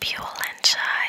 Pure and shy.